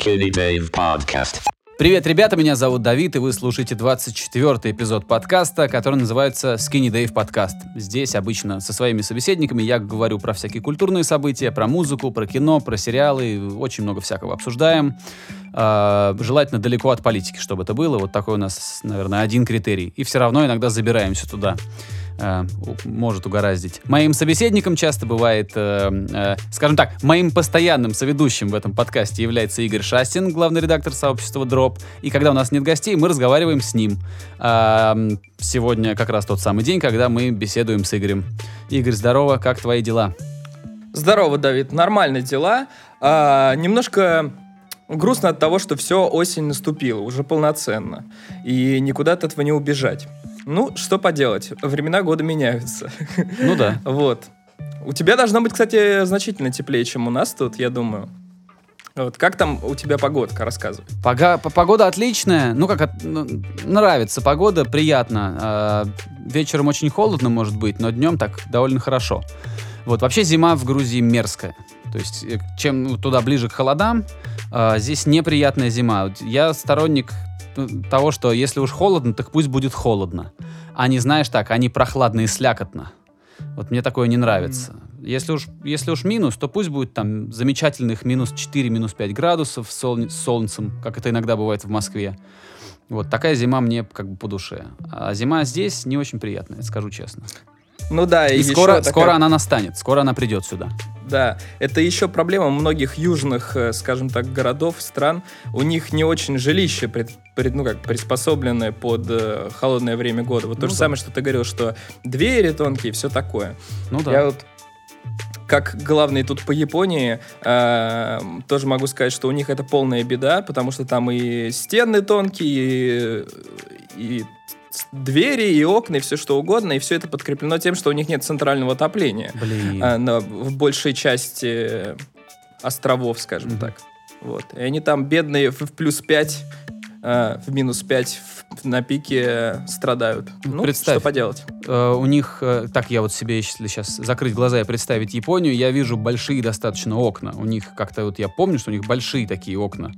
Skinny Dave Podcast. Привет, ребята, меня зовут Давид, и вы слушаете 24 эпизод подкаста, который называется Skinny Dave Podcast. Здесь обычно со своими собеседниками я говорю про всякие культурные события, про музыку, про кино, про сериалы, очень много всякого обсуждаем. А, желательно далеко от политики, чтобы это было. Вот такой у нас, наверное, один критерий. И все равно иногда забираемся туда. У- может угораздить. Моим собеседником часто бывает, э, э, скажем так, моим постоянным соведущим в этом подкасте является Игорь Шастин, главный редактор сообщества Дроп. И когда у нас нет гостей, мы разговариваем с ним. М, сегодня как раз тот самый день, когда мы беседуем с Игорем. Игорь, здорово, как твои дела? Здорово, Давид. Нормальные дела. А, немножко грустно от того, что все осень наступила, уже полноценно. И никуда от этого не убежать. Ну, что поделать, времена года меняются. Ну да. Вот. У тебя должно быть, кстати, значительно теплее, чем у нас тут, я думаю. Вот. Как там у тебя погодка? Рассказывай. Пога- погода отличная. Ну, как от- ну, нравится погода, приятно. А, вечером очень холодно, может быть, но днем так довольно хорошо. Вот, вообще зима в Грузии мерзкая. То есть, э, чем ну, туда ближе к холодам, а, здесь неприятная зима. Я сторонник э, того, что если уж холодно, так пусть будет холодно. А не, знаешь, так, не прохладно и слякотно. Вот мне такое не нравится. Если уж, если уж минус, то пусть будет там замечательных минус 4, минус 5 градусов с, солне- с солнцем, как это иногда бывает в Москве. Вот такая зима мне как бы по душе. А зима здесь не очень приятная, скажу честно. Ну да, И, и, скоро, такая- скоро она настанет, скоро она придет сюда. Да, это еще проблема многих южных, э, скажем так, городов, стран. У них не очень жилище пред- пред- ну, как, приспособленное под э, холодное время года. Вот Ну то же да. самое, что ты говорил, что двери тонкие, все такое. Ну да. Я вот как главный тут по Японии, э, тоже могу сказать, что у них это полная беда, потому что там и стены тонкие, и, и двери, и окна, и все что угодно, и все это подкреплено тем, что у них нет центрального отопления Блин. а, на- в большей части островов, скажем Мгм. так. Вот. И они там бедные в, плюс 5, в минус 5 в- на пике страдают. Ну, представь. что поделать. Э, у них, э, так я вот себе, если сейчас закрыть глаза и представить Японию, я вижу большие достаточно окна. У них как-то вот я помню, что у них большие такие окна.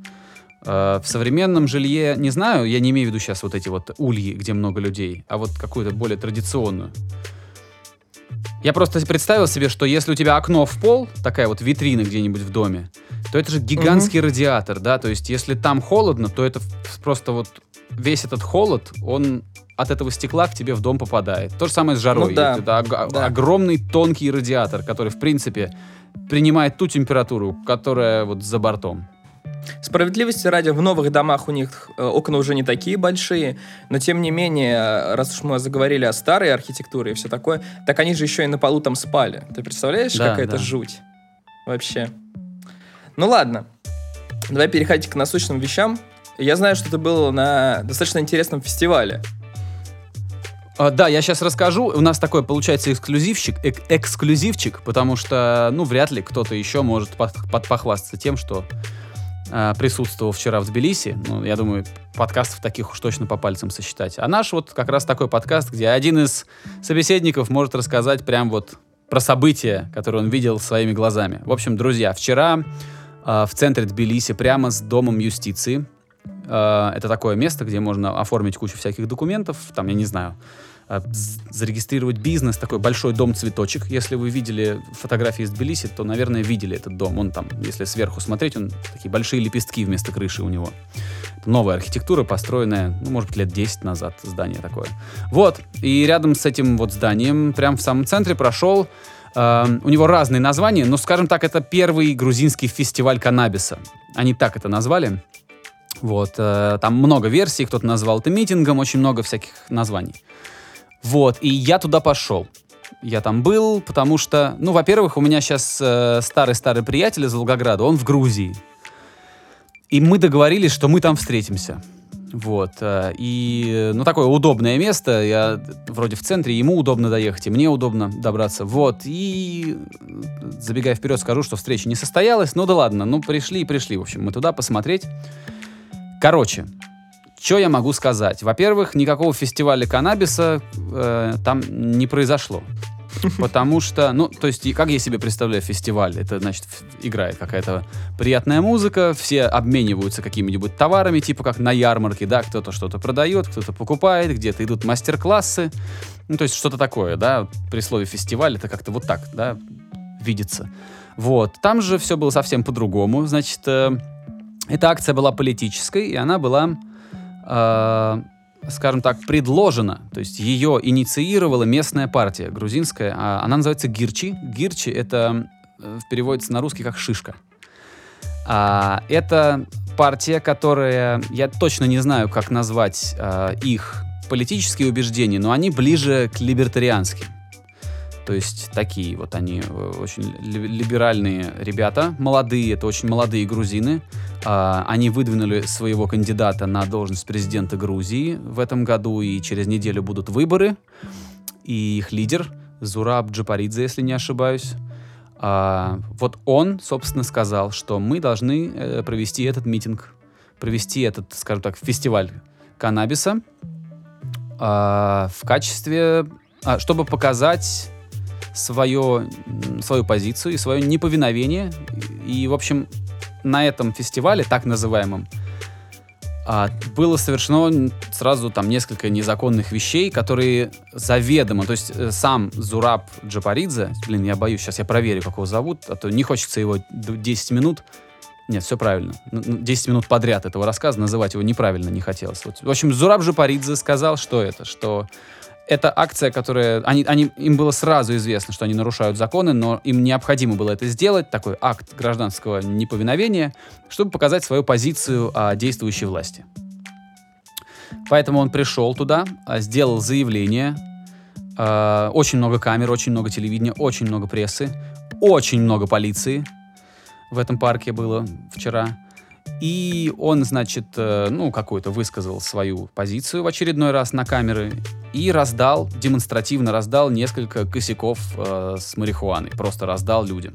Э, в современном жилье, не знаю, я не имею в виду сейчас вот эти вот ульи, где много людей, а вот какую-то более традиционную. Я просто представил себе, что если у тебя окно в пол, такая вот витрина где-нибудь в доме, то это же гигантский радиатор, да, то есть если там холодно, то это просто вот весь этот холод, он от этого стекла к тебе в дом попадает. То же самое с жарой. Ну да, Это ог- да. огромный тонкий радиатор, который, в принципе, принимает ту температуру, которая вот за бортом. Справедливости ради, в новых домах у них э, окна уже не такие большие, но тем не менее, раз уж мы заговорили о старой архитектуре и все такое, так они же еще и на полу там спали. Ты представляешь, Да, какая это да. жуть? Вообще. Ну ладно, давай переходить к насущным вещам. Я знаю, что ты был на достаточно интересном фестивале. А, да, я сейчас расскажу. У нас такой получается эксклюзивчик, эк- эксклюзивчик, потому что, ну, вряд ли кто-то еще может под- похвастаться тем, что а, присутствовал вчера в Тбилиси. Ну, я думаю, подкастов таких уж точно по пальцам сосчитать. А наш вот как раз такой подкаст, где один из собеседников может рассказать прям вот про события, которые он видел своими глазами. В общем, друзья, вчера а, в центре Тбилиси, прямо с Домом юстиции, а, это такое место, где можно оформить кучу всяких документов, там, я не знаю, зарегистрировать бизнес, такой большой дом-цветочек. Если вы видели фотографии из Тбилиси, то, наверное, видели этот дом. Он там, если сверху смотреть, он такие большие лепестки вместо крыши у него. Это новая архитектура, построенная, ну, может быть, лет 10 назад здание такое. Вот, и рядом с этим вот зданием, прям в самом центре прошел э, у него разные названия, но, скажем так, это первый грузинский фестиваль каннабиса. Они так это назвали. Вот, э, там много версий, кто-то назвал это митингом, очень много всяких названий. Вот, и я туда пошел. Я там был, потому что, ну, во-первых, у меня сейчас старый-старый приятель из Волгограда, он в Грузии. И мы договорились, что мы там встретимся. Вот. э, И, ну, такое удобное место. Я вроде в центре, ему удобно доехать, и мне удобно добраться. Вот. И, э, забегая вперед, скажу, что встреча не состоялась. Ну да ладно, ну пришли и пришли. В общем, мы туда посмотреть. Короче, что я могу сказать? Во-первых, никакого фестиваля каннабиса э, там не произошло. Потому что, ну, то есть, как я себе представляю фестиваль? Это, значит, играет какая-то приятная музыка, все обмениваются какими-нибудь товарами, типа как на ярмарке, да, кто-то что-то продает, кто-то покупает, где-то идут мастер-классы. Ну, то есть, что-то такое, да, при слове фестиваль это как-то вот так, да, видится. Вот. Там же все было совсем по-другому. Значит, э, эта акция была политической, и она была, скажем так, предложена. То есть ее инициировала местная партия грузинская. а Она называется Гирчи. Гирчи — это э, переводится на русский как «шишка». А, это партия, которая... Я точно не знаю, как назвать э, их политические убеждения, но они ближе к либертарианским. То есть такие вот они э, очень ли- либеральные ребята, молодые, это очень молодые грузины. А, Они выдвинули своего кандидата на должность президента Грузии в этом году, и через неделю будут выборы. И их лидер Зураб Джапаридзе, если не ошибаюсь. а, Вот он, собственно, сказал, что мы должны э, провести этот митинг, провести этот, скажем так, фестиваль каннабиса а, в качестве, чтобы показать свое, свою позицию и свое неповиновение. И, в общем, на этом фестивале, так называемом, а, было совершено сразу там несколько незаконных вещей, которые заведомо, то есть э, сам Зураб Джапаридзе, блин, я боюсь, сейчас я проверю, как его зовут, а то не хочется его д- 10 минут, нет, все правильно, Н- н- 10 минут подряд этого рассказа, называть его неправильно не хотелось. Вот, в общем, Зураб Джапаридзе сказал, что это, что это акция, которая... Они, они, им было сразу известно, что они нарушают законы, но им необходимо было это сделать, такой акт гражданского неповиновения, чтобы показать свою позицию о действующей власти. Поэтому он пришел туда, а, сделал заявление. а, Очень много камер, очень много телевидения, очень много прессы, очень много полиции в этом парке было вчера. И он, значит, э, ну, какую-то высказал свою позицию в очередной раз на камеры и раздал, демонстративно раздал несколько косяков э, с марихуаной. Просто раздал людям.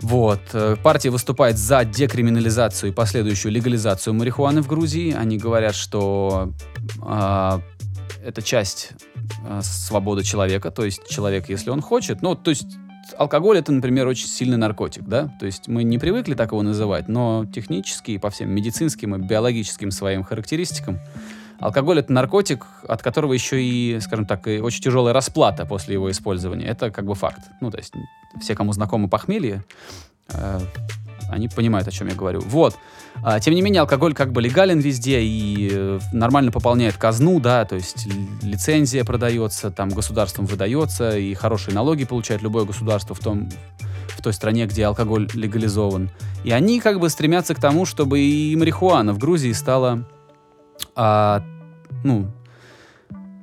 Вот. э, Партия выступает за декриминализацию и последующую легализацию марихуаны в Грузии. Они говорят, что а, это часть а, свободы человека, то есть человек, если он хочет, ну, то есть алкоголь это, например, очень сильный наркотик, да, то есть мы не привыкли так его называть, но технически по всем медицинским и биологическим своим характеристикам алкоголь это наркотик, от которого еще и, скажем так, и очень тяжелая расплата после его использования. Это как бы факт. Ну, то есть все, кому знакомо похмелье, э, они понимают, о чем я говорю. Вот. А, тем не менее, алкоголь как бы легален везде и э, нормально пополняет казну, да, то есть лицензия продается, там государством выдается, и хорошие налоги получает любое государство в том, в той стране, где алкоголь легализован. И они как бы стремятся к тому, чтобы и марихуана в Грузии стала, а, ну,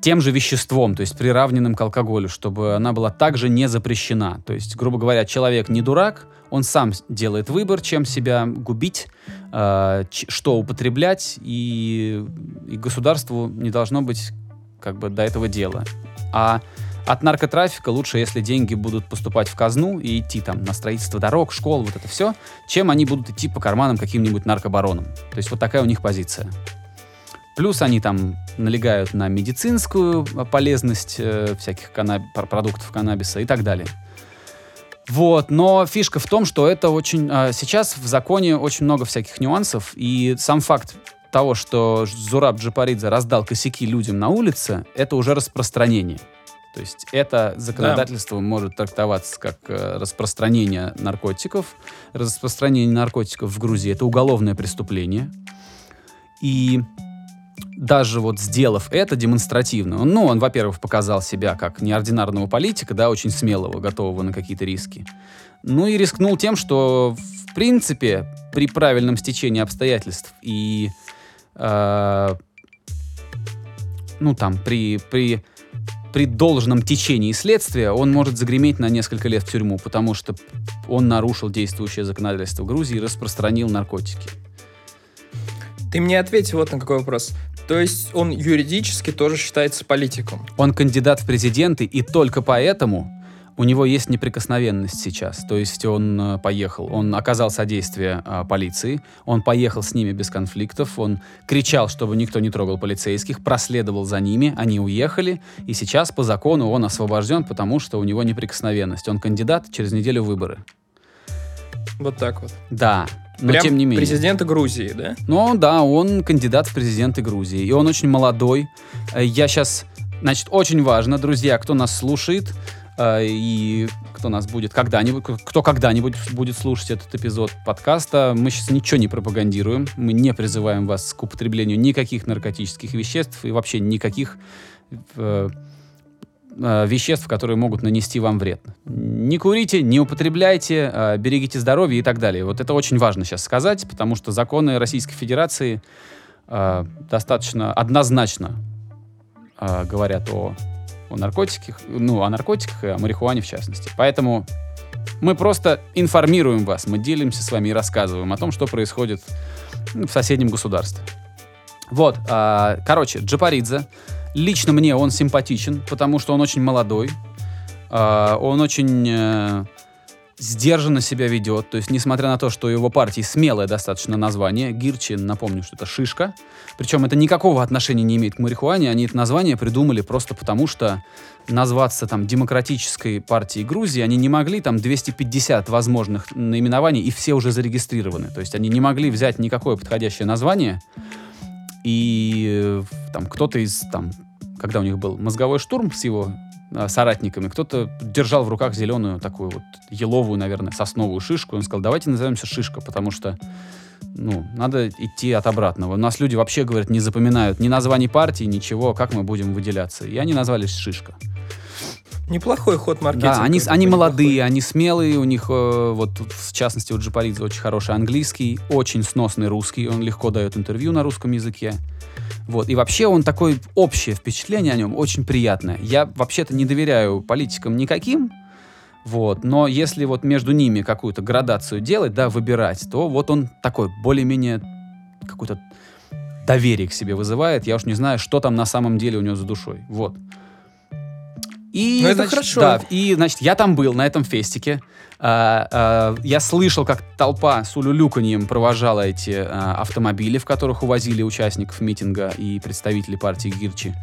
тем же веществом, то есть приравненным к алкоголю, чтобы она была также не запрещена. То есть, грубо говоря, человек не дурак, он сам делает выбор, чем себя губить, э, что употреблять, и, и государству не должно быть как бы до этого дела. А от наркотрафика лучше, если деньги будут поступать в казну и идти там на строительство дорог, школ, вот это все, чем они будут идти по карманам каким-нибудь наркобаронам. То есть вот такая у них позиция. Плюс они там налегают на медицинскую полезность э, всяких каннаб- пр- продуктов каннабиса и так далее. Вот, но фишка в том, что это очень... э, сейчас в законе очень много всяких нюансов, и сам факт того, что Зураб Джапаридзе раздал косяки людям на улице, это уже распространение. То есть это законодательство может трактоваться как э, распространение наркотиков. Распространение наркотиков в Грузии это уголовное преступление. И даже вот сделав это демонстративно, он, ну, он, во-первых, показал себя как неординарного политика, да, очень смелого, готового на какие-то риски. Ну и рискнул тем, что, в принципе, при правильном стечении обстоятельств и, э, ну, там, при, при, при должном течении следствия он может загреметь на несколько лет в тюрьму, потому что он нарушил действующее законодательство Грузии и распространил наркотики. Ты мне ответь вот на какой вопрос. То есть он юридически тоже считается политиком. Он кандидат в президенты, и только поэтому у него есть неприкосновенность сейчас. То есть он э, поехал, он оказал содействие э, полиции, он поехал с ними без конфликтов, он кричал, чтобы никто не трогал полицейских, проследовал за ними, они уехали, и сейчас по закону он освобожден, потому что у него неприкосновенность. Он кандидат, через неделю выборы. Вот так вот. Да, но Прям тем не менее. президента Грузии, да? Ну да, он кандидат в президенты Грузии. И он очень молодой. Э, Я сейчас... Значит, очень важно, друзья, кто нас слушает э, и кто нас будет когда-нибудь, кто когда-нибудь будет слушать этот эпизод подкаста, мы сейчас ничего не пропагандируем, мы не призываем вас к употреблению никаких наркотических веществ и вообще никаких э, э, веществ, которые могут нанести вам вред. Не курите, не употребляйте, э, берегите здоровье и так далее. Вот это очень важно сейчас сказать, потому что законы Российской Федерации э, достаточно однозначно говорят о, о наркотиках, ну, о наркотиках и о марихуане в частности. Поэтому мы просто информируем вас, мы делимся с вами и рассказываем о том, что происходит ну, в соседнем государстве. Вот, короче, Джапаридзе. Лично мне он симпатичен, потому что он очень молодой. а, он очень э, сдержанно себя ведет. То есть, несмотря на то, что его партии смелое достаточно название, Гирчи, напомню, что это шишка. Причем это никакого отношения не имеет к марихуане. Они это название придумали просто потому, что назваться там демократической партией Грузии они не могли, там 250 возможных наименований, и все уже зарегистрированы. То есть они не могли взять никакое подходящее название, и э, там кто-то из, там, когда у них был мозговой штурм с его э, соратниками, кто-то держал в руках зеленую такую вот еловую, наверное, сосновую шишку. Он сказал, давайте назовемся шишка, потому что ну, надо идти от обратного. У нас люди вообще, говорят, не запоминают ни названий партии, ничего, как мы будем выделяться. И они назвались шишка. Неплохой ход маркетинга. Да, они, они неплохой. молодые, они смелые, у них, э, вот в частности, у Джапаридзе очень хороший английский, очень сносный русский, он легко дает интервью на русском языке. Вот, и вообще он такой, общее впечатление о нем очень приятное. Я вообще-то не доверяю политикам никаким, вот, но если вот между ними какую-то градацию делать, да, выбирать, то вот он такой, более-менее какой-то доверие к себе вызывает. Я уж не знаю, что там на самом деле у него за душой. Вот. И, Ну, это значит, хорошо. Да, и, значит, я там был, на этом фестике. А, а, я слышал, как толпа с улюлюканьем провожала эти а, автомобили, в которых увозили участников митинга и представителей партии Гирчи.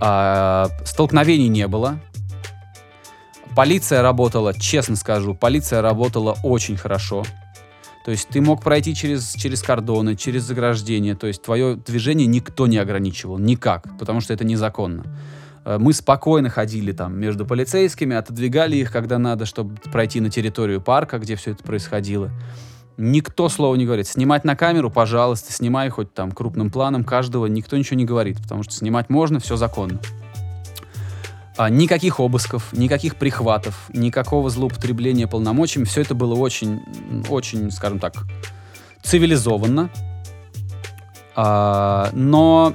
А, столкновений не было. Полиция работала, честно скажу, полиция работала очень хорошо. То есть ты мог пройти через, через кордоны, через заграждение. То есть твое движение никто не ограничивал. Никак. Потому что это незаконно. Э, Мы спокойно ходили там между полицейскими, отодвигали их, когда надо, чтобы пройти на территорию парка, где все это происходило. Никто слова не говорит. Снимать на камеру, пожалуйста, снимай хоть там крупным планом каждого. Никто ничего не говорит, потому что снимать можно, все законно. А, никаких обысков, никаких прихватов, никакого злоупотребления полномочиями. Все это было очень, очень, скажем так, цивилизованно. А, но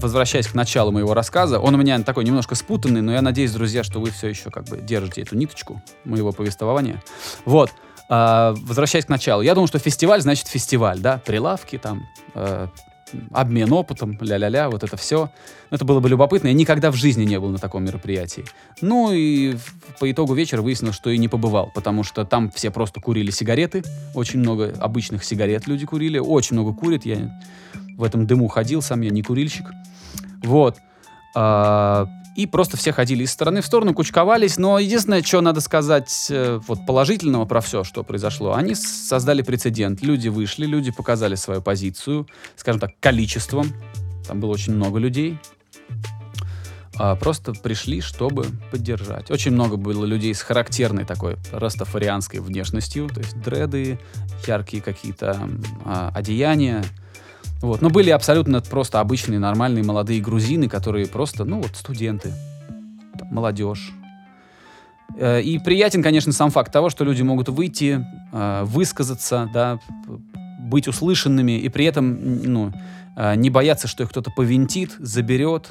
возвращаясь к началу моего рассказа, он у меня такой немножко спутанный, но я надеюсь, друзья, что вы все еще как бы держите эту ниточку моего повествования. Вот. А, возвращаясь к началу, я думал, что фестиваль значит фестиваль, да, прилавки там, э, обмен опытом, ля-ля-ля, вот это все. Это было бы любопытно. Я никогда в жизни не был на таком мероприятии. Ну и по итогу вечера выяснилось, что и не побывал, потому что там все просто курили сигареты. Очень много обычных сигарет люди курили. Очень много курят. Я в этом дыму ходил сам, я не курильщик. Вот. А, и просто все ходили из стороны в сторону, кучковались. Но единственное, что надо сказать э, вот положительного про все, что произошло, они создали прецедент. Люди вышли, люди показали свою позицию, скажем так, количеством. Там было очень много людей. А, просто пришли, чтобы поддержать. Очень много было людей с характерной такой растафарианской внешностью, то есть дреды, яркие какие-то а, одеяния. Вот. Но были абсолютно просто обычные, нормальные молодые грузины, которые просто, ну вот, студенты, там, молодежь. Э, И приятен, конечно, сам факт того, что люди могут выйти, э, высказаться, да, быть услышанными, и при этом ну, э, не бояться, что их кто-то повинтит, заберет,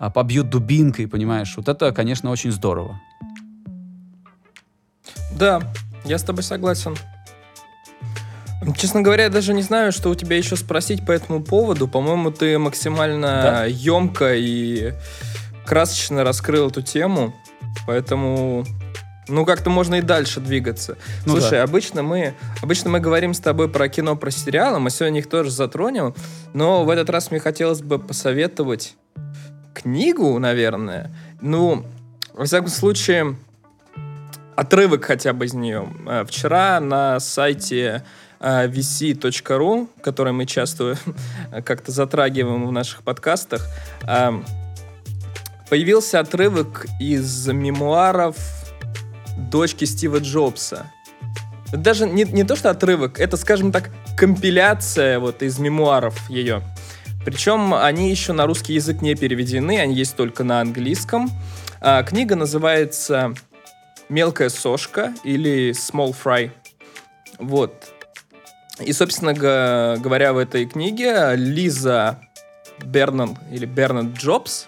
а, побьет дубинкой, понимаешь? Вот это, конечно, очень здорово. Да, я с тобой согласен. Честно говоря, я даже не знаю, что у тебя еще спросить по этому поводу. По-моему, ты максимально Да? емко и красочно раскрыл эту тему. Поэтому, ну, как-то можно и дальше двигаться. Ну Слушай, да. обычно мы, обычно мы говорим с тобой про кино, про сериалы, мы сегодня их тоже затронем, но в этот раз мне хотелось бы посоветовать книгу, наверное. Ну, во всяком случае, отрывок хотя бы из нее. Э, Вчера на сайте vc.ru, который мы часто как-то затрагиваем в наших подкастах, э, появился отрывок из мемуаров дочки Стива Джобса. Даже не, не то, что отрывок, это, скажем так, компиляция вот из мемуаров ее. Причем они еще на русский язык не переведены, они есть только на английском. А, книга называется «Мелкая сошка» или «Small Fry». Вот. И, собственно говоря, в этой книге Лиза Бернан или Бернард Джобс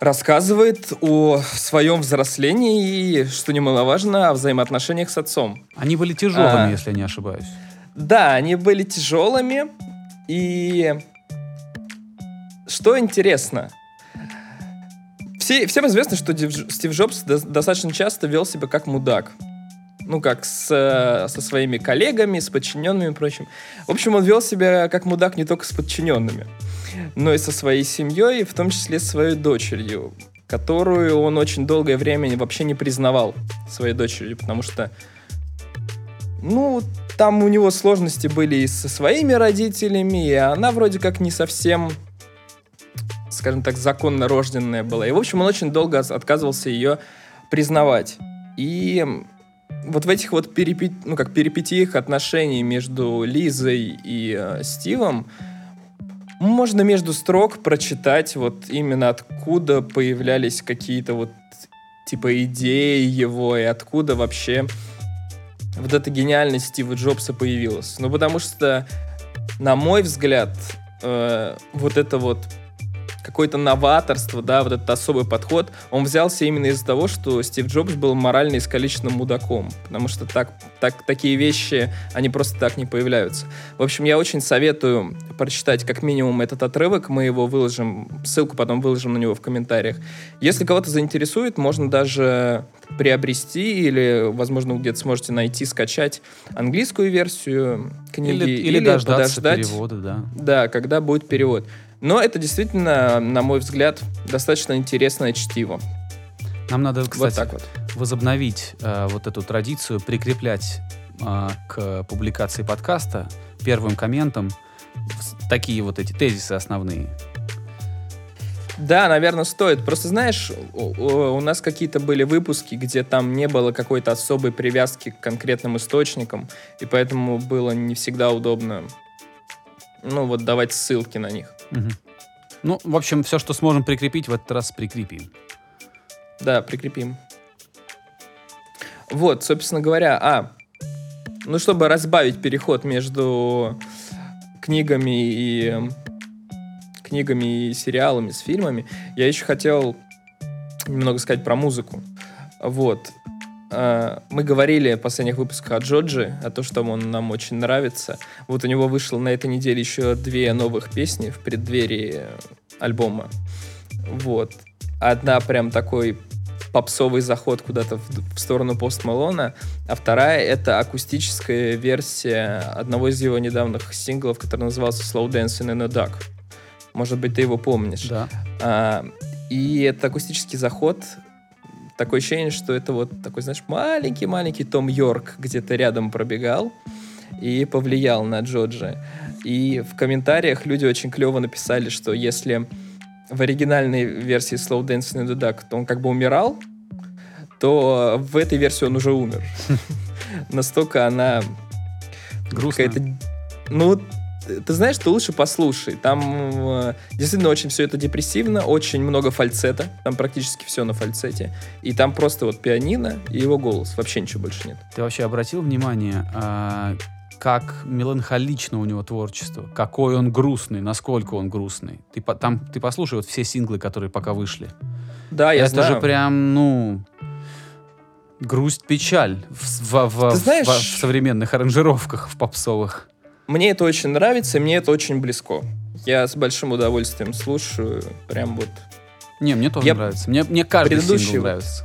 рассказывает о своем взрослении и, что немаловажно, о взаимоотношениях с отцом. Они были тяжелыми, А. если я не ошибаюсь. Да, они были тяжелыми. И что интересно, все, всем известно, что Стив Джобс до- достаточно часто вел себя как мудак. Ну, как с, э, со своими коллегами, с подчиненными и прочим. В общем, он вел себя как мудак не только с подчиненными, но и со своей семьей, в том числе с своей дочерью, которую он очень долгое время вообще не признавал своей дочерью, потому что ну, там у него сложности были и со своими родителями, и она вроде как не совсем, скажем так, законно рожденная была. И, в общем, он очень долго от- отказывался ее признавать. И вот в этих вот перипет... ну, как перипетиях отношений между Лизой и э, Стивом можно между строк прочитать вот именно откуда появлялись какие-то вот типа идеи его и откуда вообще вот эта гениальность Стива Джобса появилась. Ну, потому что, на мой взгляд, э, вот это вот какое-то новаторство, да, вот этот особый подход, он взялся именно из-за того, что Стив Джобс был морально искалеченным мудаком, потому что так, так, такие вещи, они просто так не появляются. В общем, я очень советую прочитать как минимум этот отрывок, мы его выложим, ссылку потом выложим на него в комментариях. Если кого-то заинтересует, можно даже приобрести или, возможно, где-то сможете найти, скачать английскую версию книги Или, или дождаться перевода, да. да, когда будет перевод. Но это действительно, на мой взгляд, достаточно интересное чтиво. Нам надо, вот кстати, так вот. возобновить э, вот эту традицию, прикреплять э, к публикации подкаста первым комментом такие вот эти тезисы основные. Да, наверное, стоит. Просто знаешь, у нас какие-то были выпуски, где там не было какой-то особой привязки к конкретным источникам, и поэтому было не всегда удобно, ну вот давать ссылки на них. Мгм. Ну, в общем, все, что сможем прикрепить, в этот раз прикрепим. Да, прикрепим. Вот, собственно говоря, а, ну, чтобы разбавить переход между книгами и книгами и сериалами, с фильмами, я еще хотел немного сказать про музыку. Вот. А, Мы говорили в последних выпусках о Джоджи, о том, что он нам очень нравится. Вот у него вышло на этой неделе еще две новых песни в преддверии альбома. Вот. Одна прям такой попсовый заход куда-то в, в сторону Пост Малона, а вторая — это акустическая версия одного из его недавних синглов, который назывался Slow Dancing in the Dark. Может быть, ты его помнишь. Да. А, и это акустический заход. Такое ощущение, что это вот такой, знаешь, маленький-маленький Том Йорк где-то рядом пробегал и повлиял на Джоджи. И в комментариях люди очень клево написали, что если в оригинальной версии Slow Dancing in the Dark то он как бы умирал, то в этой версии он уже умер. Настолько она Грустно. какая-то... Ну, ты знаешь, ты лучше послушай. Там э, действительно очень все это депрессивно, очень много фальцета. Там практически все на фальцете. И там просто вот пианино и его голос. Вообще ничего больше нет. Ты вообще обратил внимание, а, как меланхолично у него творчество, какой он грустный, насколько он грустный. Ты, по- там, ты послушай вот все синглы, которые пока вышли. Да, я Это знаю. же прям, ну, грусть-печаль в, с- в- в- Ты знаешь- в- в современных аранжировках, в попсовых. Мне это очень нравится, и мне это очень близко. Я с большим удовольствием слушаю. Прям вот. Не, мне тоже Я нравится. Мне, мне каждый предыдущий сингл нравится.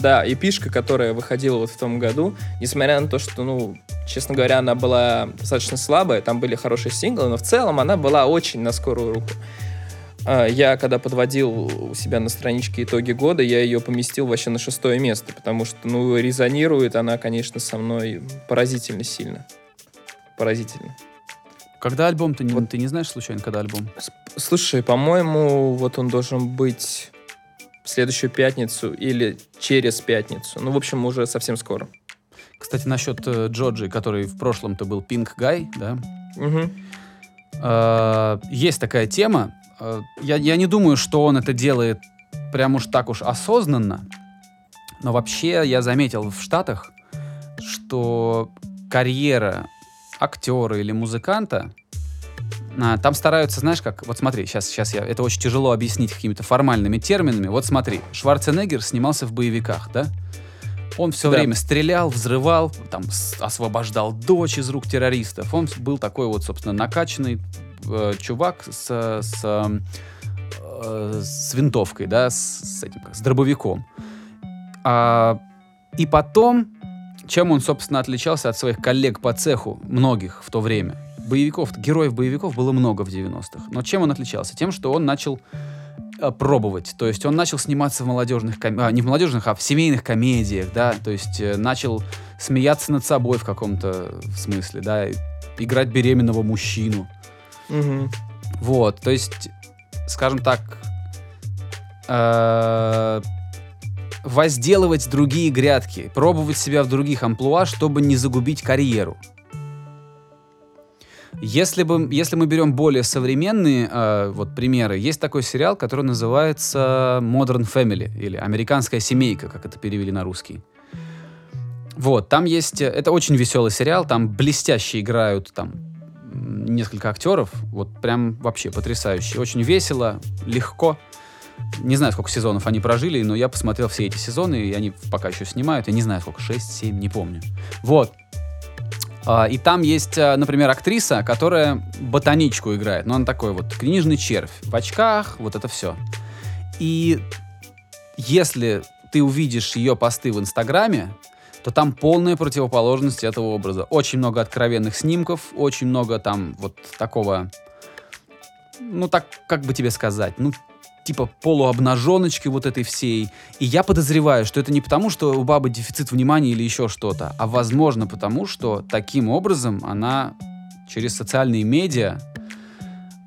Да, эпишка, которая выходила вот в том году, несмотря на то, что, ну, честно говоря, она была достаточно слабая, там были хорошие синглы, но в целом она была очень на скорую руку. А, Я, когда подводил у себя на страничке итоги года, я ее поместил вообще на шестое место, потому что, ну, резонирует она, конечно, со мной поразительно сильно. Поразительно. Когда альбом? Ты не, Вот. ты не знаешь случайно, когда альбом? Слушай, по-моему, вот он должен быть в следующую пятницу или через пятницу. Ну, в общем, уже совсем скоро. Кстати, насчет э, Джорджи, который в прошлом-то был Pink Guy, да? Мгм. Э, есть такая тема. Э, я, я не думаю, что он это делает прям уж так уж осознанно. Но вообще я заметил в Штатах, что карьера актера или музыканта а, там стараются, знаешь, как, вот смотри, сейчас, сейчас я, это очень тяжело объяснить какими-то формальными терминами. Вот смотри, Шварценеггер снимался в боевиках, да? Он все Да. время стрелял, взрывал, там, освобождал дочь из рук террористов. Он был такой вот, собственно, накачанный э, чувак с, с, э, с винтовкой, да, с, с этим, как, с дробовиком. А, и потом, чем он, собственно, отличался от своих коллег по цеху, многих в то время? Боевиков, героев боевиков было много в 90-х. Но чем он отличался? Тем, что он начал э, пробовать. То есть он начал сниматься в молодежных, ком- а, не в молодежных, а в семейных комедиях, да, то есть э, начал смеяться над собой в каком-то смысле, да, играть беременного мужчину. Мгм. Вот, то есть, скажем так, э, возделывать другие грядки, пробовать себя в других амплуа, чтобы не загубить карьеру. Если, бы, если мы берем более современные э, вот, примеры, есть такой сериал, который называется Modern Family, или «Американская семейка», как это перевели на русский. Вот, там есть... э, Это очень веселый сериал, там блестяще играют там несколько актеров, вот прям вообще потрясающе. Очень весело, легко. Не знаю, сколько сезонов они прожили, но я посмотрел все эти сезоны, и они пока еще снимают. Я не знаю, сколько, 6-7, не помню. Вот. А, И там есть, а, например, актриса, которая ботаничку играет. Ну, она такой вот книжный червь. В очках, вот это все. И если ты увидишь ее посты в Инстаграме, то там полная противоположность этого образа. Очень много откровенных снимков, очень много там вот такого, ну так, как бы тебе сказать, ну типа полуобнаженочки вот этой всей. И я подозреваю, что это не потому, что у бабы дефицит внимания или еще что-то, а возможно потому, что таким образом она через социальные медиа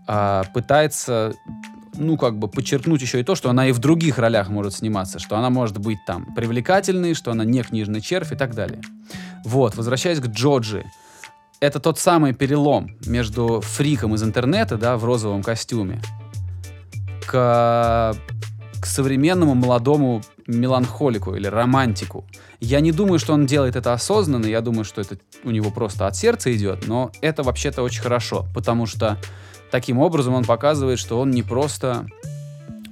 а, пытается ну, как бы подчеркнуть еще и то, что она и в других ролях может сниматься, что она может быть там привлекательной, что она не книжный червь и так далее. Вот, возвращаясь к Джоджи. Это тот самый перелом между фриком из интернета, да, в розовом костюме, к, к современному молодому меланхолику или романтику. Я не думаю, что он делает это осознанно, я думаю, что это у него просто от сердца идет, но это вообще-то очень хорошо, потому что таким образом он показывает, что он не просто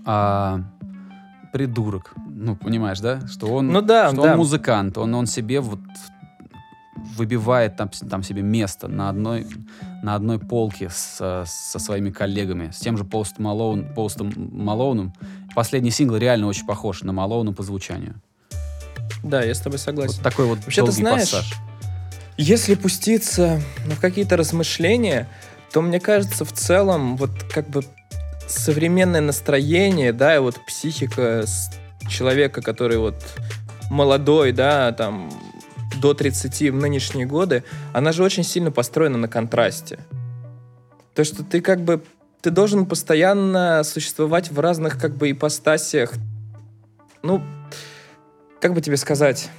а, придурок, ну понимаешь, да, что он, Ну да, что да. он музыкант, он он себе вот выбивает там, там себе место на одной на одной полке с, со своими коллегами, с тем же Пост Малоун, Постом Малоуном. Последний сингл реально очень похож на Малоуна по звучанию. Да, я с тобой согласен. Вот такой вот Вообще, ты долгий знаешь, пассаж. Если пуститься ну, в какие-то размышления, то мне кажется, в целом, вот как бы современное настроение, да, и вот психика с- человека, который вот молодой, да, там, до 30 в нынешние годы, она же очень сильно построена на контрасте. То, что ты как бы, ты должен постоянно существовать в разных как бы ипостасиях. Ну, как бы тебе сказать?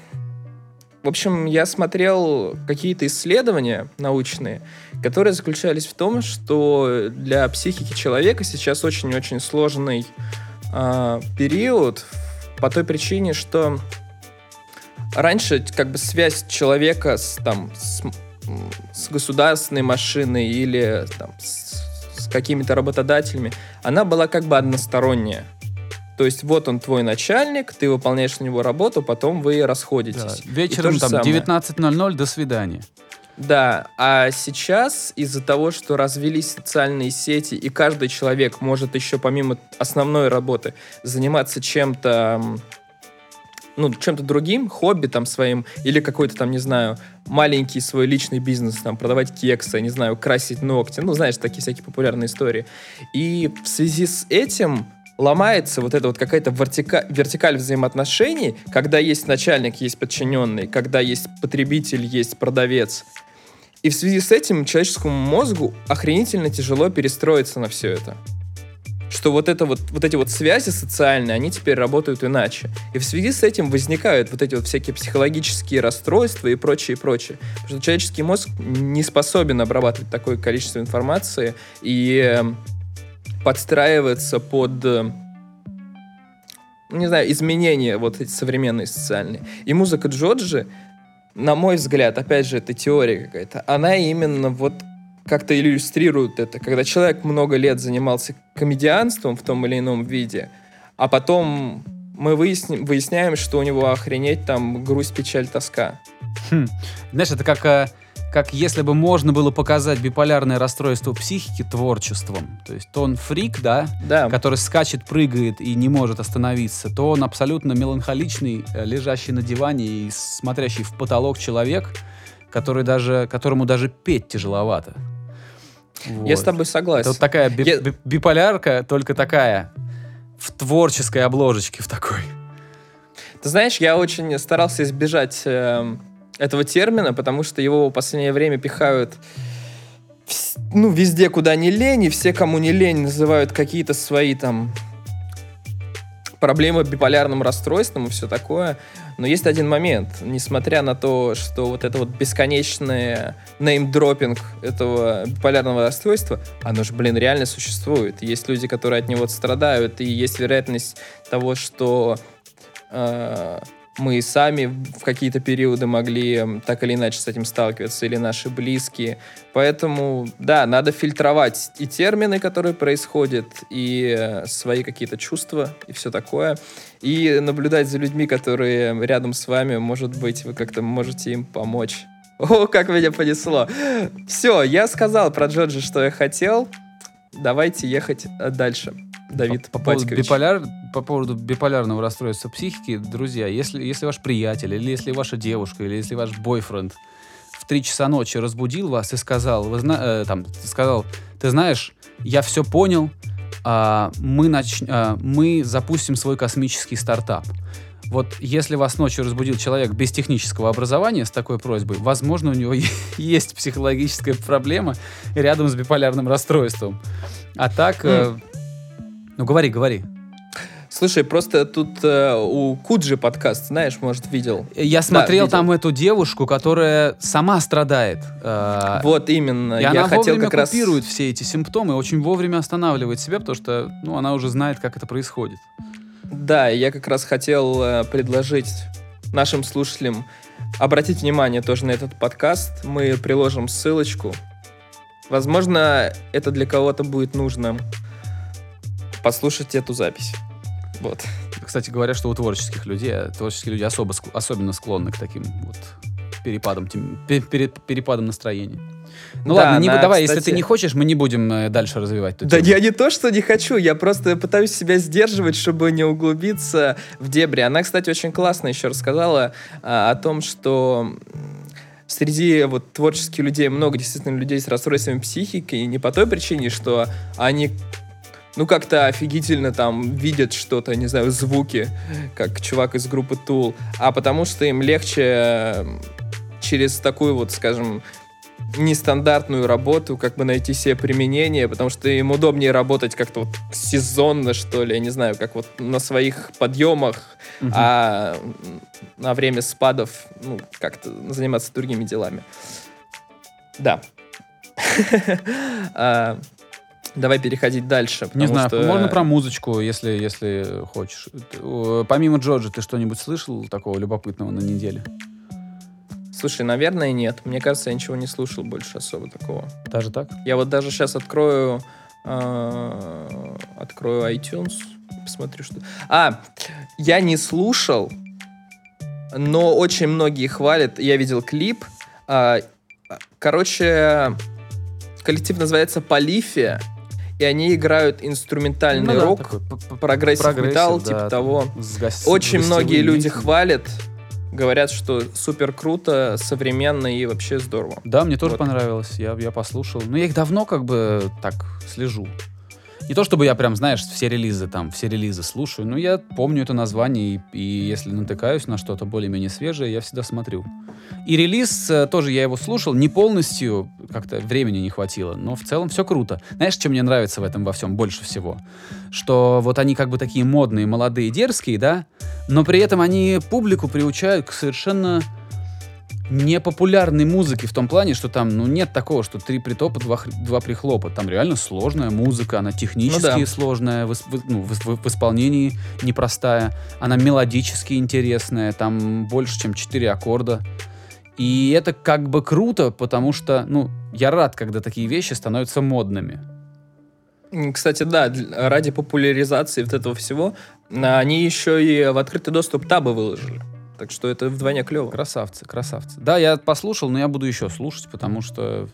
В общем, я смотрел какие-то исследования научные, которые заключались в том, что для психики человека сейчас очень-очень сложный а, период по той причине, что раньше как бы связь человека с, там, с, с государственной машиной или там, с, с какими-то работодателями, она была как бы односторонняя. То есть вот он твой начальник, ты выполняешь на него работу, потом вы Да. расходитесь. И Вечером там самое. 19.00, до свидания. Да, а сейчас из-за того, что развелись социальные сети, и каждый человек может еще помимо основной работы заниматься чем-то ну, чем-то другим, хобби там своим, или какой-то там, не знаю, маленький свой личный бизнес, там, продавать кексы, не знаю, красить ногти, ну, знаешь, такие всякие популярные истории. И в связи с этим ломается вот эта вот какая-то вертика вертикаль взаимоотношений, когда есть начальник, есть подчиненный, когда есть потребитель, есть продавец. И в связи с этим человеческому мозгу охренительно тяжело перестроиться на все это что вот, это вот, вот эти вот связи социальные, они теперь работают иначе. И в связи с этим возникают вот эти вот всякие психологические расстройства и прочее, и прочее. Потому что человеческий мозг не способен обрабатывать такое количество информации и эм, подстраиваться под э, не знаю, изменения вот эти современные социальные. И музыка Джоджи, на мой взгляд, опять же, это теория какая-то, она именно вот как-то иллюстрирует это, когда человек много лет занимался комедианством в том или ином виде, а потом мы выясним, выясняем, что у него охренеть там грусть, печаль, тоска. Хм. Знаешь, это как, э, как если бы можно было показать биполярное расстройство психики творчеством. То есть то он фрик, да, Да. который скачет, прыгает и не может остановиться, то он абсолютно меланхоличный, э, лежащий на диване и смотрящий в потолок человек, который даже, которому даже петь тяжеловато. Я с Вот. тобой Это согласен. вот такая би- Я- би- биполярка, только такая в творческой обложечке в такой. Ты знаешь, я очень старался избежать эм, этого термина, потому что его в последнее время пихают вс- ну, везде, куда не лень, и все, кому не лень, называют какие-то свои там проблемы биполярным расстройством и все такое. Но есть один момент. Несмотря на то, что вот это вот бесконечное неймдропинг этого биполярного расстройства, оно же, блин, реально существует. Есть люди, которые от него страдают, и есть вероятность того, что э, мы сами в какие-то периоды могли так или иначе с этим сталкиваться, или наши близкие. Поэтому, да, надо фильтровать и термины, которые происходят, и э, свои какие-то чувства, и все такое. И наблюдать за людьми, которые рядом с вами, может быть, вы как-то можете им помочь. О, как меня понесло. Все, я сказал про Джорджа, что я хотел. Давайте ехать э, дальше. Давид по, по поводу Папатькович. биполяр- по поводу биполярного расстройства психики, друзья, если, если ваш приятель, или если ваша девушка, или если ваш бойфренд в 3 часа ночи разбудил вас и сказал, вы зна- э, там, сказал, ты знаешь, я все понял, а, мы, нач- а, мы запустим свой космический стартап. Вот если вас ночью разбудил человек без технического образования с такой просьбой, возможно, у него есть психологическая проблема рядом с биполярным расстройством. А так, э, ну говори, говори. Слушай, просто тут э, у Куджи подкаст, знаешь, может, видел. Я смотрел видел. там эту девушку, которая сама страдает. э, Вот именно. и я она хотел вовремя как раз... купирует все эти симптомы, очень вовремя останавливает себя, потому что ну, она уже знает, как это происходит. Да, я как раз хотел э, предложить нашим слушателям обратить внимание тоже на этот подкаст. Мы приложим ссылочку. Возможно, это для кого-то будет нужно послушать эту запись. Вот. Кстати, говорят, что у творческих людей, а творческие люди особо, особенно склонны к таким вот перепадам, тем- пе- пере- перепадам настроения. Ну Да, ладно, не, она, давай, если кстати- ты не хочешь, мы не будем э, дальше развивать Да тему. я не то, что не хочу, я просто пытаюсь себя сдерживать, чтобы не углубиться в дебри. Она, кстати, очень классно еще рассказала а, о том, что среди вот творческих людей много действительно людей с расстройствами психики, и не по той причине, что они ну, как-то офигительно там видят что-то, не знаю, звуки, как чувак из группы Tool, а потому что им легче э, через такую вот, скажем, нестандартную работу, как бы найти себе применение, потому что им удобнее работать как-то вот сезонно, что ли, я не знаю, как вот на своих подъемах, Мгм. а на время спадов, ну, как-то заниматься другими делами. Да. Давай переходить дальше. Не знаю, что- можно про музычку, если, если хочешь. Э, Помимо Джорджа, ты что-нибудь слышал такого любопытного на неделе? Слушай, наверное, нет. Мне кажется, я ничего не слушал больше особо такого. Даже так? Я вот даже сейчас открою, э, открою iTunes, посмотрю, что... А, я не слушал, но очень многие хвалят. Я видел клип. А, короче, коллектив называется Polyphia. И они играют инструментальный Ну да, рок, п- progressive metal, да, типа того. с гос- Очень многие люди лицами. хвалят, говорят, что супер круто, современно и вообще здорово. Да, мне тоже Вот. понравилось, я, я послушал. Но я их давно как бы так слежу. Не то чтобы я прям, знаешь, все релизы там, все релизы слушаю, но я помню это название, и, и если натыкаюсь на что-то более-менее свежее, я всегда смотрю. И релиз э, тоже я его слушал, не полностью, как-то времени не хватило, но в целом все круто. Знаешь, что мне нравится в этом во всем больше всего? Что вот они как бы такие модные, молодые, дерзкие, да, но при этом они публику приучают к совершенно непопулярной музыки в том плане, что там, ну, нет такого, что три притопа, два, два прихлопа. Там реально сложная музыка, она технически Ну да. сложная, в, ну, в в- в исполнении непростая, она мелодически интересная, там больше, чем четыре аккорда. И это как бы круто, потому что, ну, я рад, когда такие вещи становятся модными. Кстати, да, ради популяризации вот этого всего, а, они еще и в открытый доступ табы выложили. Так что это вдвойне клево. Красавцы, красавцы. Да, я послушал, но я буду еще слушать, потому что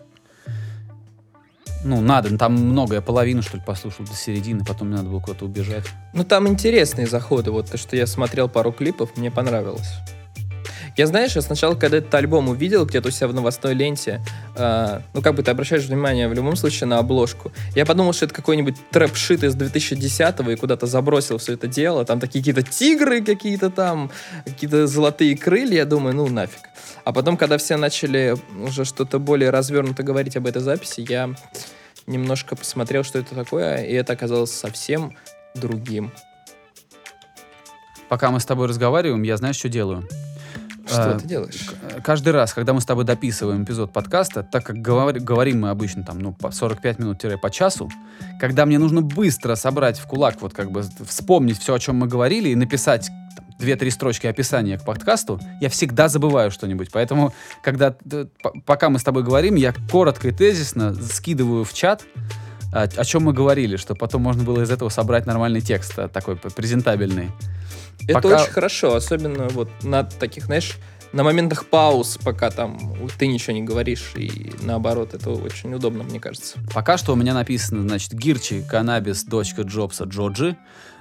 ну, надо, там много, я половину, что ли, послушал до середины, потом мне надо было куда-то убежать. Ну, там интересные заходы. Вот то, что я смотрел пару клипов, мне понравилось. Я, знаешь, я сначала, когда этот альбом увидел где-то у себя в новостной ленте, э, ну, как бы ты обращаешь внимание в любом случае на обложку, я подумал, что это какой-нибудь трэп-шит из 2010-го и куда-то забросил все это дело. Там такие какие-то тигры какие-то там, какие-то золотые крылья. Я думаю, ну, нафиг. А потом, когда все начали уже что-то более развернуто говорить об этой записи, я немножко посмотрел, что это такое, и это оказалось совсем другим. Пока мы с тобой разговариваем, я знаешь, что делаю? Что А, ты делаешь? Каждый раз, когда мы с тобой дописываем эпизод подкаста, так как говор- говорим мы обычно там, ну, по 45 минут-по часу, когда мне нужно быстро собрать в кулак, вот как бы вспомнить все, о чем мы говорили, и написать две-три строчки описания к подкасту, я всегда забываю что-нибудь. Поэтому, когда пока мы с тобой говорим, я коротко и тезисно скидываю в чат, а, о чем мы говорили, чтобы потом можно было из этого собрать нормальный текст, а, такой презентабельный. Это пока- очень хорошо, особенно вот на таких, знаешь, на моментах пауз, пока там ты ничего не говоришь, и наоборот, это очень удобно, мне кажется. Пока что у меня написано, значит, Гирчи, Канабис, дочка Джобса, Джорджи.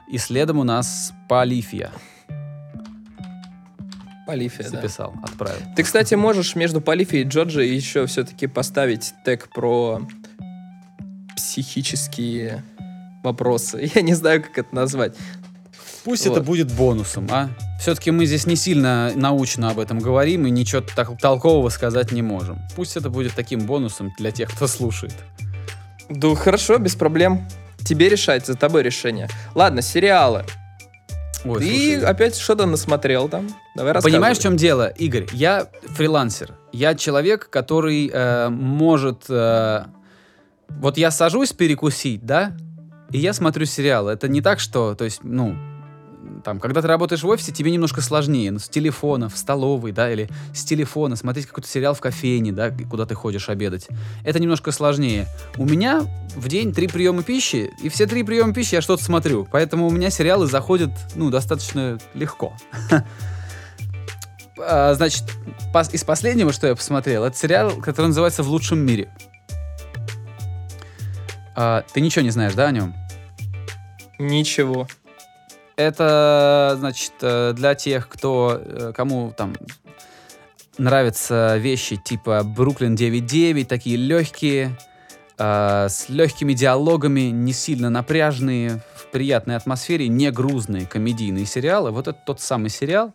И следом у нас Полифия. Полифия, да. Записал, отправил. Ты, кстати, можешь между Полифией и Джоджи еще все-таки поставить тег про психические вопросы. Я не знаю, как это назвать. Пусть Вот. это будет бонусом, а? Все-таки мы здесь не сильно научно об этом говорим и ничего так толкового сказать не можем. Пусть это будет таким бонусом для тех, кто слушает. Да хорошо, без проблем. Тебе решать, за тобой решение. Ладно, сериалы. Ой, Ты слушай, опять что-то насмотрел там? Давай. Понимаешь, в чем дело, Игорь? Я фрилансер. Я человек, который э, может... э, вот я сажусь перекусить, да, и я смотрю сериалы. Это не так, что... То есть, ну, там, когда ты работаешь в офисе, тебе немножко сложнее. Ну, с телефона, в столовой, да, или с телефона смотреть какой-то сериал в кофейне, да, куда ты ходишь обедать. Это немножко сложнее. У меня в день три приема пищи, и все три приема пищи я что-то смотрю. Поэтому у меня сериалы заходят, ну, достаточно легко. А, Значит, из последнего, что я посмотрел, это сериал, который называется «В лучшем мире». А, Ты ничего не знаешь, да, о нем? Ничего. Это, значит, э, для тех, кто, э, кому там нравятся вещи типа Бруклин 9.9, такие легкие, э, с легкими диалогами, не сильно напряжные, в приятной атмосфере, не грузные комедийные сериалы. Вот это тот самый сериал.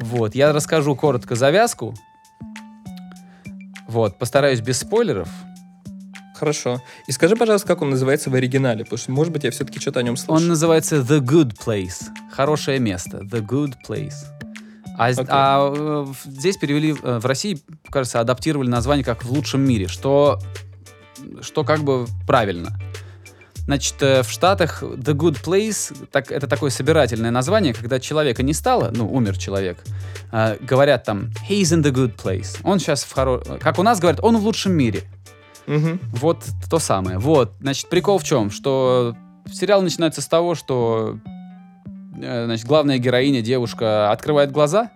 Вот, я расскажу коротко завязку. Вот, постараюсь без спойлеров. Хорошо. И скажи, пожалуйста, как он называется в оригинале, потому что, может быть, я все-таки что-то о нем слышал. Он называется The Good Place. Хорошее место. The Good Place. А, Окей. а, э, здесь перевели, э, в России, кажется, адаптировали название как «В лучшем мире», что, что как бы правильно. Значит, э, в Штатах The Good Place так, это такое собирательное название, когда человека не стало, ну, умер человек, э, говорят там «He's in the good place». Он сейчас в хоро... Как у нас говорят, он в лучшем мире. Мгм. Вот то самое. Вот, значит, прикол в чем? Что сериал начинается с того, что э, значит, главная героиня, девушка, открывает глаза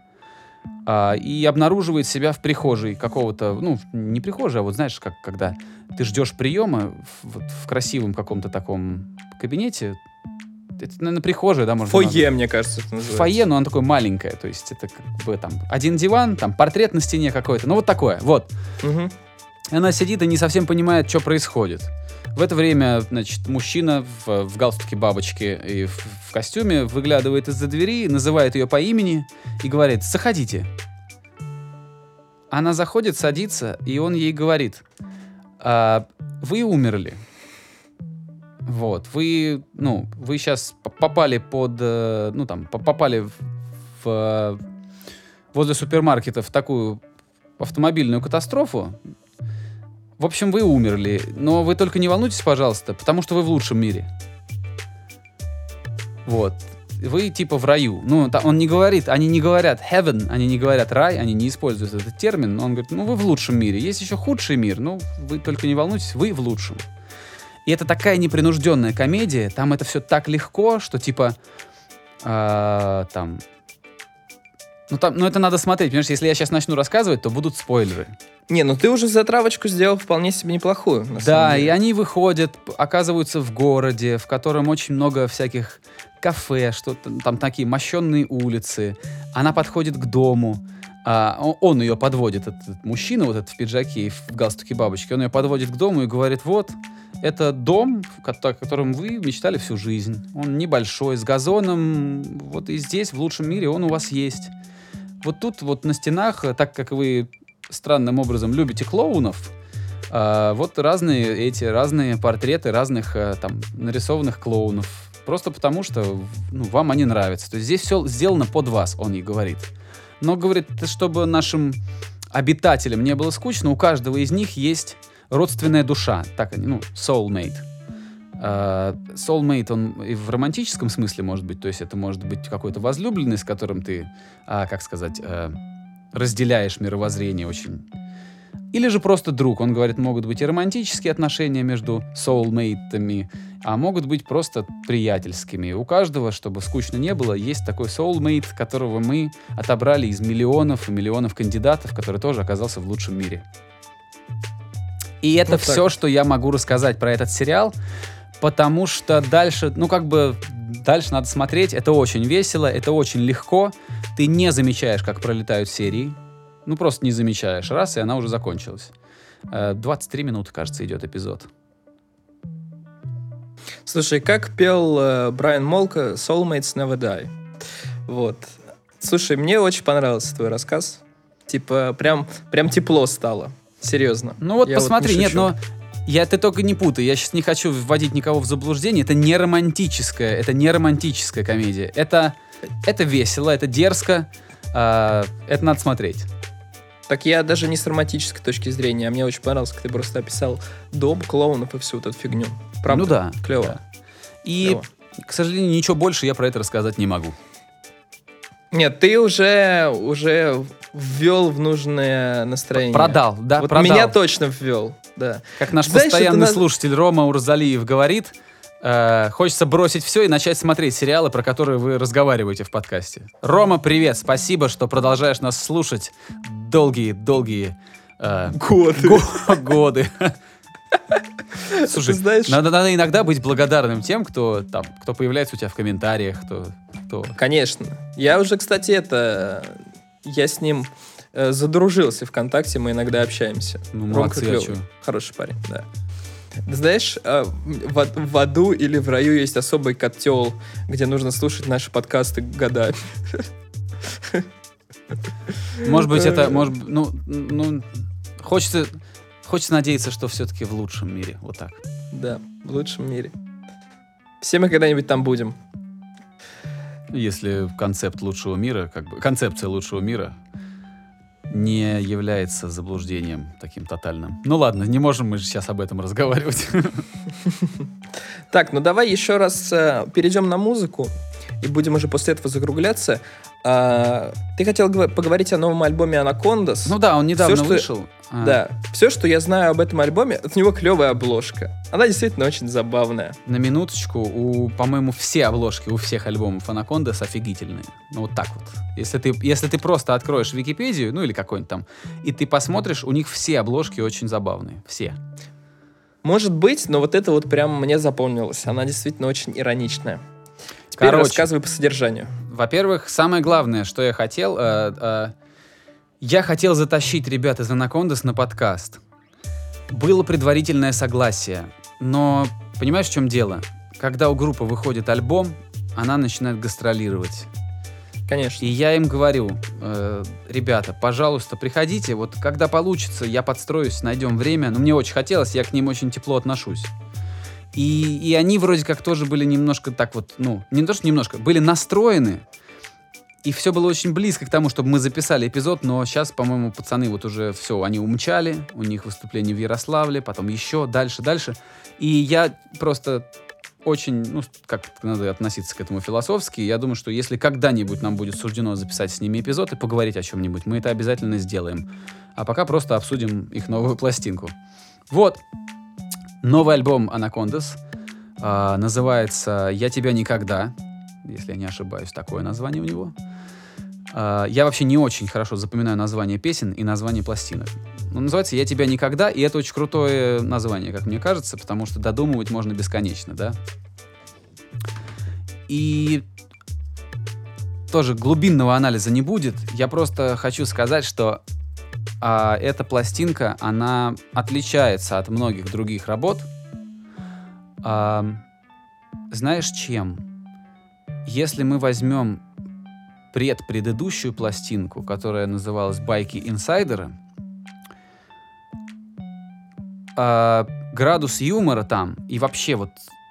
а, и обнаруживает себя в прихожей какого-то, ну, не прихожей, а вот знаешь, как когда ты ждешь приема в, в красивом каком-то таком кабинете, это, наверное, прихожая, да, можно Фойе, назвать. мне кажется, это называется. Фойе, но оно такое маленькое, то есть это как бы там один диван, там портрет на стене какой-то, ну вот такое, вот. Мгм. Она сидит и не совсем понимает, что происходит. В это время, значит, мужчина в, в галстуке бабочки и в, в костюме выглядывает из-за двери, называет ее по имени и говорит «Заходите». Она заходит, садится, и он ей говорит «А, «Вы умерли». Вот, вы, ну, вы сейчас попали под, э, ну, там, по- попали в, в, э, возле супермаркета в такую автомобильную катастрофу, в общем, вы умерли, но вы только не волнуйтесь, пожалуйста, потому что вы в лучшем мире. Вот. Вы типа в раю. Ну, он не говорит, они не говорят heaven, они не говорят рай, они не используют этот термин, но он говорит, ну, вы в лучшем мире. Есть еще худший мир, ну, вы только не волнуйтесь, вы в лучшем. И это такая непринужденная комедия, там это все так легко, что типа а, там... Ну, там, ну, это надо смотреть, понимаешь, если я сейчас начну рассказывать, то будут спойлеры. Не, ну ты уже затравочку сделал вполне себе неплохую. Да, и они выходят, оказываются в городе, в котором очень много всяких кафе, что-то там такие мощенные улицы. Она подходит к дому, а, он ее подводит, этот, мужчина, вот этот в пиджаке и в галстуке бабочки, он ее подводит к дому и говорит, вот, это дом, о котором вы мечтали всю жизнь. Он небольшой, с газоном, вот и здесь, в лучшем мире, он у вас есть. Вот тут вот на стенах, э, так как вы странным образом любите клоунов, а, вот разные эти разные портреты разных э, там нарисованных клоунов. Просто потому что ну, вам они нравятся. То есть здесь все сделано под вас, он ей говорит. Но говорит, «Это чтобы нашим обитателям не было скучно, у каждого из них есть родственная душа. Так они, ну, soulmate. А, Soulmate, он и в романтическом смысле может быть, то есть это может быть какой-то возлюбленный, с которым ты, а, как сказать, э, разделяешь мировоззрение очень. Или же просто друг. Он говорит, могут быть и романтические отношения между soulmate'ами, а могут быть просто приятельскими. У каждого, чтобы скучно не было, есть такой soulmate, которого мы отобрали из миллионов и миллионов кандидатов, который тоже оказался в лучшем мире. И это Вот так. все, что я могу рассказать про этот сериал, потому что дальше, ну как бы дальше надо смотреть. Это очень весело, это очень легко. Ты не замечаешь, как пролетают серии. Ну просто не замечаешь. Раз, и она уже закончилась. Э, 23 минуты, кажется, идет эпизод. Слушай, как пел э, Брайан Молка «Soulmates never die». Вот. Слушай, мне очень понравился твой рассказ. Типа, прям, прям тепло стало. Серьезно. Ну вот Я вот посмотри, не нет, но я ты только не путай. Я сейчас не хочу вводить никого в заблуждение. Это не романтическая, это не романтическая комедия. Это, это весело, это дерзко. а, это надо смотреть. Так я даже не с романтической точки зрения, а мне очень понравилось, как ты просто описал дом клоунов и всю вот эту фигню. Правда? Ну да. Клево. да. И, Клево. к сожалению, ничего больше я про это рассказать не могу. Нет, ты уже, уже ввел в нужное настроение. Продал, да, вот продал. меня точно ввел, да. Как наш Знаешь, постоянный это на- слушатель Рома Урзалиев говорит, э, хочется бросить все и начать смотреть сериалы, про которые вы разговариваете в подкасте. Рома, привет, спасибо, что продолжаешь нас слушать долгие-долгие э, Годы. го- годы. Слушай, знаешь- надо, надо иногда быть благодарным тем, кто там, кто появляется у тебя в комментариях, кто, кто Конечно. Я уже, кстати, это... Я с ним э, задружился ВКонтакте, мы иногда общаемся. Ну, Ромка молодцы, а клёвый, чё? Хороший парень, да. Знаешь, э, в, ад- в аду или в раю есть особый котел, где нужно слушать наши подкасты годами. Может быть, это, может, ну, ну, хочется, хочется надеяться, что все-таки в лучшем мире, вот так. Да, в лучшем мире. Все мы когда-нибудь там будем. Если концепт лучшего мира, как бы концепция лучшего мира не является заблуждением таким тотальным. Ну ладно, не можем мы же сейчас об этом разговаривать. Так, ну давай еще раз э, перейдем на музыку и будем уже после этого закругляться. А, ты хотел поговорить о новом альбоме Анакондас? Ну да, он недавно Всё, что- вышел. А. Да. Все, что я знаю об этом альбоме, от него клевая обложка. Она действительно очень забавная. На минуточку, у, по-моему, все обложки у всех альбомов Анакондас офигительные. Ну, вот так вот. Если ты, если ты просто откроешь Википедию, ну или какой-нибудь там, и ты посмотришь, у них все обложки очень забавные. Все. Может быть, но вот это вот прям мне запомнилось. Она действительно очень ироничная. Теперь Короче. рассказывай по содержанию. Во-первых, самое главное, что я хотел, э, э, я хотел затащить ребят из Анакондас на подкаст. Было предварительное согласие, но понимаешь, в чем дело? Когда у группы выходит альбом, она начинает гастролировать. Конечно. И я им говорю, э, ребята, пожалуйста, приходите, вот когда получится, я подстроюсь, найдем время. Но мне очень хотелось, я к ним очень тепло отношусь. И, и они вроде как тоже были немножко так вот, ну, не то, что немножко, были настроены. И все было очень близко к тому, чтобы мы записали эпизод, но сейчас, по-моему, пацаны вот уже все, они умчали, у них выступление в Ярославле, потом еще, дальше, дальше. И я просто очень, ну, как надо относиться к этому философски. Я думаю, что если когда-нибудь нам будет суждено записать с ними эпизод и поговорить о чем-нибудь, мы это обязательно сделаем. А пока просто обсудим их новую пластинку. Вот. Новый альбом Анакондас называется «Я тебя никогда», если я не ошибаюсь, такое название у него. А, я вообще не очень хорошо запоминаю название песен и название пластинок. Но называется «Я тебя никогда», и это очень крутое название, как мне кажется, потому что додумывать можно бесконечно, да? И тоже глубинного анализа не будет. Я просто хочу сказать, что а, эта пластинка, она отличается от многих других работ. А, знаешь чем? Если мы возьмем предпредыдущую пластинку, которая называлась «Байки инсайдера», а, градус юмора там и вообще вот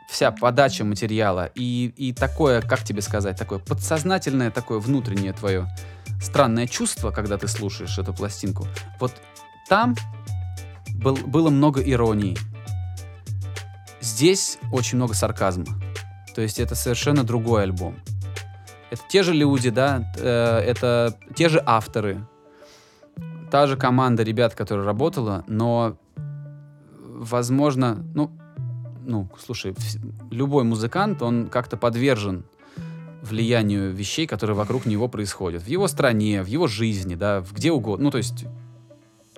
вся подача материала и, и такое, как тебе сказать, такое подсознательное, такое внутреннее твое странное чувство, когда ты слушаешь эту пластинку, вот там был, было много иронии. Здесь очень много сарказма. То есть это совершенно другой альбом. Это те же люди, да, э, это те же авторы, та же команда ребят, которая работала, но, возможно, ну, ну, слушай, любой музыкант, он как-то подвержен влиянию вещей, которые вокруг него происходят. В его стране, в его жизни, да, где угодно. Ну, то есть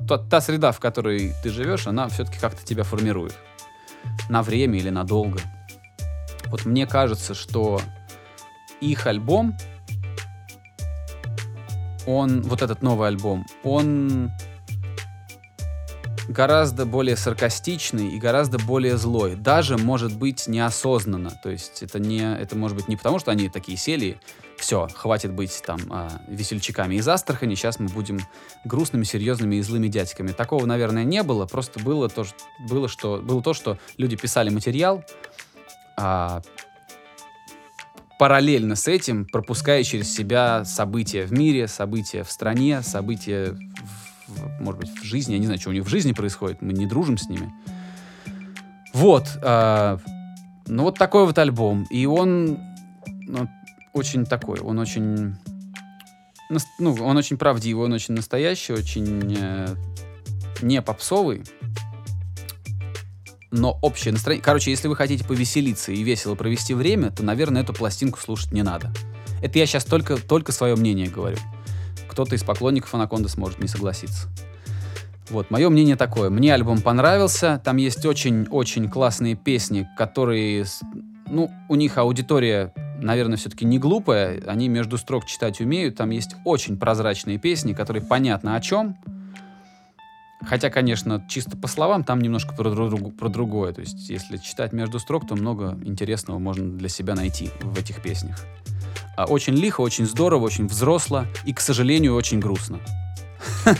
та, та среда, в которой ты живешь, она все-таки как-то тебя формирует. На время или надолго. Вот мне кажется, что их альбом, он, вот этот новый альбом, он гораздо более саркастичный и гораздо более злой. Даже, может быть, неосознанно. То есть это не, это может быть не потому, что они такие сели, все, хватит быть там а, весельчаками из Астрахани, сейчас мы будем грустными, серьезными и злыми дядьками. Такого, наверное, не было, просто было то, что, было, что, было то, что люди писали материал, а, параллельно с этим пропуская через себя события в мире, события в стране, события, в- может быть, в жизни. Я не знаю, что у них в жизни происходит, мы не дружим с ними. Вот. а, ну, вот такой вот альбом. И он ну, очень такой, он очень... Ну, он очень правдивый, он очень настоящий, очень э, не попсовый но общее настроение... Короче, если вы хотите повеселиться и весело провести время, то, наверное, эту пластинку слушать не надо. Это я сейчас только, только свое мнение говорю. Кто-то из поклонников Анаконды сможет не согласиться. Вот, мое мнение такое. Мне альбом понравился. Там есть очень-очень классные песни, которые... Ну, у них аудитория, наверное, все-таки не глупая. Они между строк читать умеют. Там есть очень прозрачные песни, которые понятно о чем. Хотя, конечно, чисто по словам там немножко про, друг- про другое. То есть, если читать между строк, то много интересного можно для себя найти в этих песнях. А очень лихо, очень здорово, очень взросло и, к сожалению, очень грустно.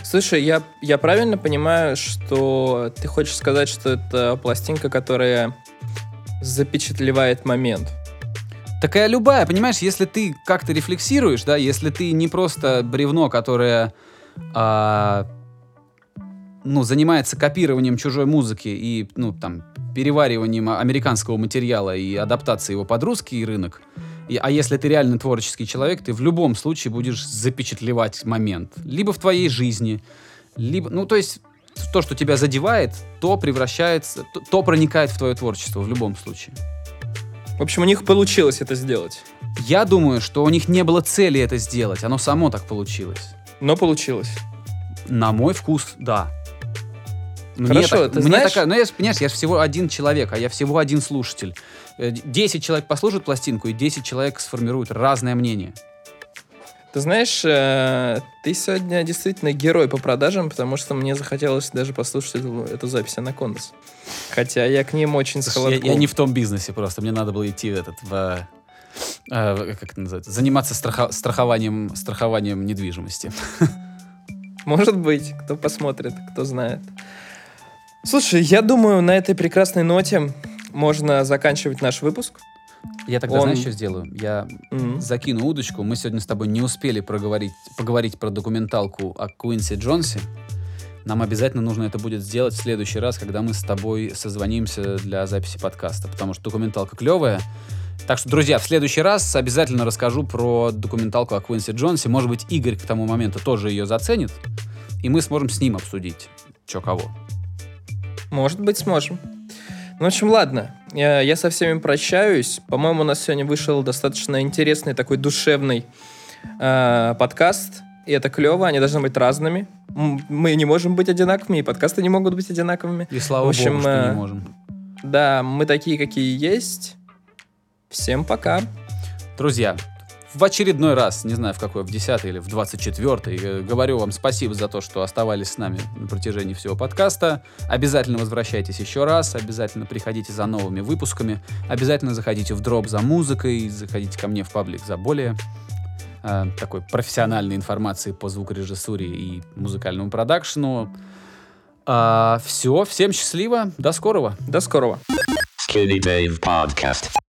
Слушай, я, я правильно понимаю, что ты хочешь сказать, что это пластинка, которая запечатлевает момент? Такая любая, понимаешь, если ты как-то рефлексируешь, да, если ты не просто бревно, которое а, ну, занимается копированием чужой музыки и, ну, там, перевариванием американского материала и адаптацией его под русский рынок, и- а если ты реально творческий человек, ты в любом случае будешь запечатлевать момент. Либо в твоей жизни, либо, ну, то есть, то, что тебя задевает, то превращается, то, то проникает в твое творчество в любом случае. В общем, у них получилось это сделать. Я думаю, что у них не было цели это сделать, оно само так получилось. Но получилось. На мой вкус, да. Мне Хорошо, так- ты мне знаешь- такая- ну, я, понимаешь, я же всего один человек, а я всего один слушатель. Э, 10 человек послушают пластинку, и 10 человек сформируют разное мнение. Ты знаешь, э, ты сегодня действительно герой по продажам, потому что мне захотелось даже послушать эту, эту запись Анакондас. Хотя я к ним очень Слушай, я, холодком. я не в том бизнесе просто. Мне надо было идти в этот в, э, в- как это называется, заниматься страха- страхованием, страхованием недвижимости. Может быть, кто посмотрит, кто знает. Слушай, я думаю, на этой прекрасной ноте можно заканчивать наш выпуск. Я тогда, Он- знаешь, что сделаю? Я Мгм. закину удочку. Мы сегодня с тобой не успели проговорить, поговорить про документалку о Куинси Джонсе. Нам обязательно нужно это будет сделать в следующий раз, когда мы с тобой созвонимся для записи подкаста, потому что документалка клевая. Так что, друзья, в следующий раз обязательно расскажу про документалку о Куинси Джонсе. Может быть, Игорь к тому моменту тоже ее заценит, и мы сможем с ним обсудить, что кого. Может быть, сможем. Ну, в общем, ладно. Я, со всеми прощаюсь. По-моему, у нас сегодня вышел достаточно интересный такой душевный э, подкаст. И это клево, они должны быть разными. Мы не можем быть одинаковыми, и подкасты не могут быть одинаковыми. И слава В общем, богу, что э, не можем. Да, мы такие, какие есть. Всем пока. Друзья, в очередной раз, не знаю в какой, в 10 или в 24 э, говорю вам спасибо за то, что оставались с нами на протяжении всего подкаста. Обязательно возвращайтесь еще раз, обязательно приходите за новыми выпусками, обязательно заходите в дроп за музыкой, заходите ко мне в паблик за более э, такой профессиональной информацией по звукорежиссуре и музыкальному продакшену. все, всем счастливо, до скорого. До скорого. Skinny Dave Podcast.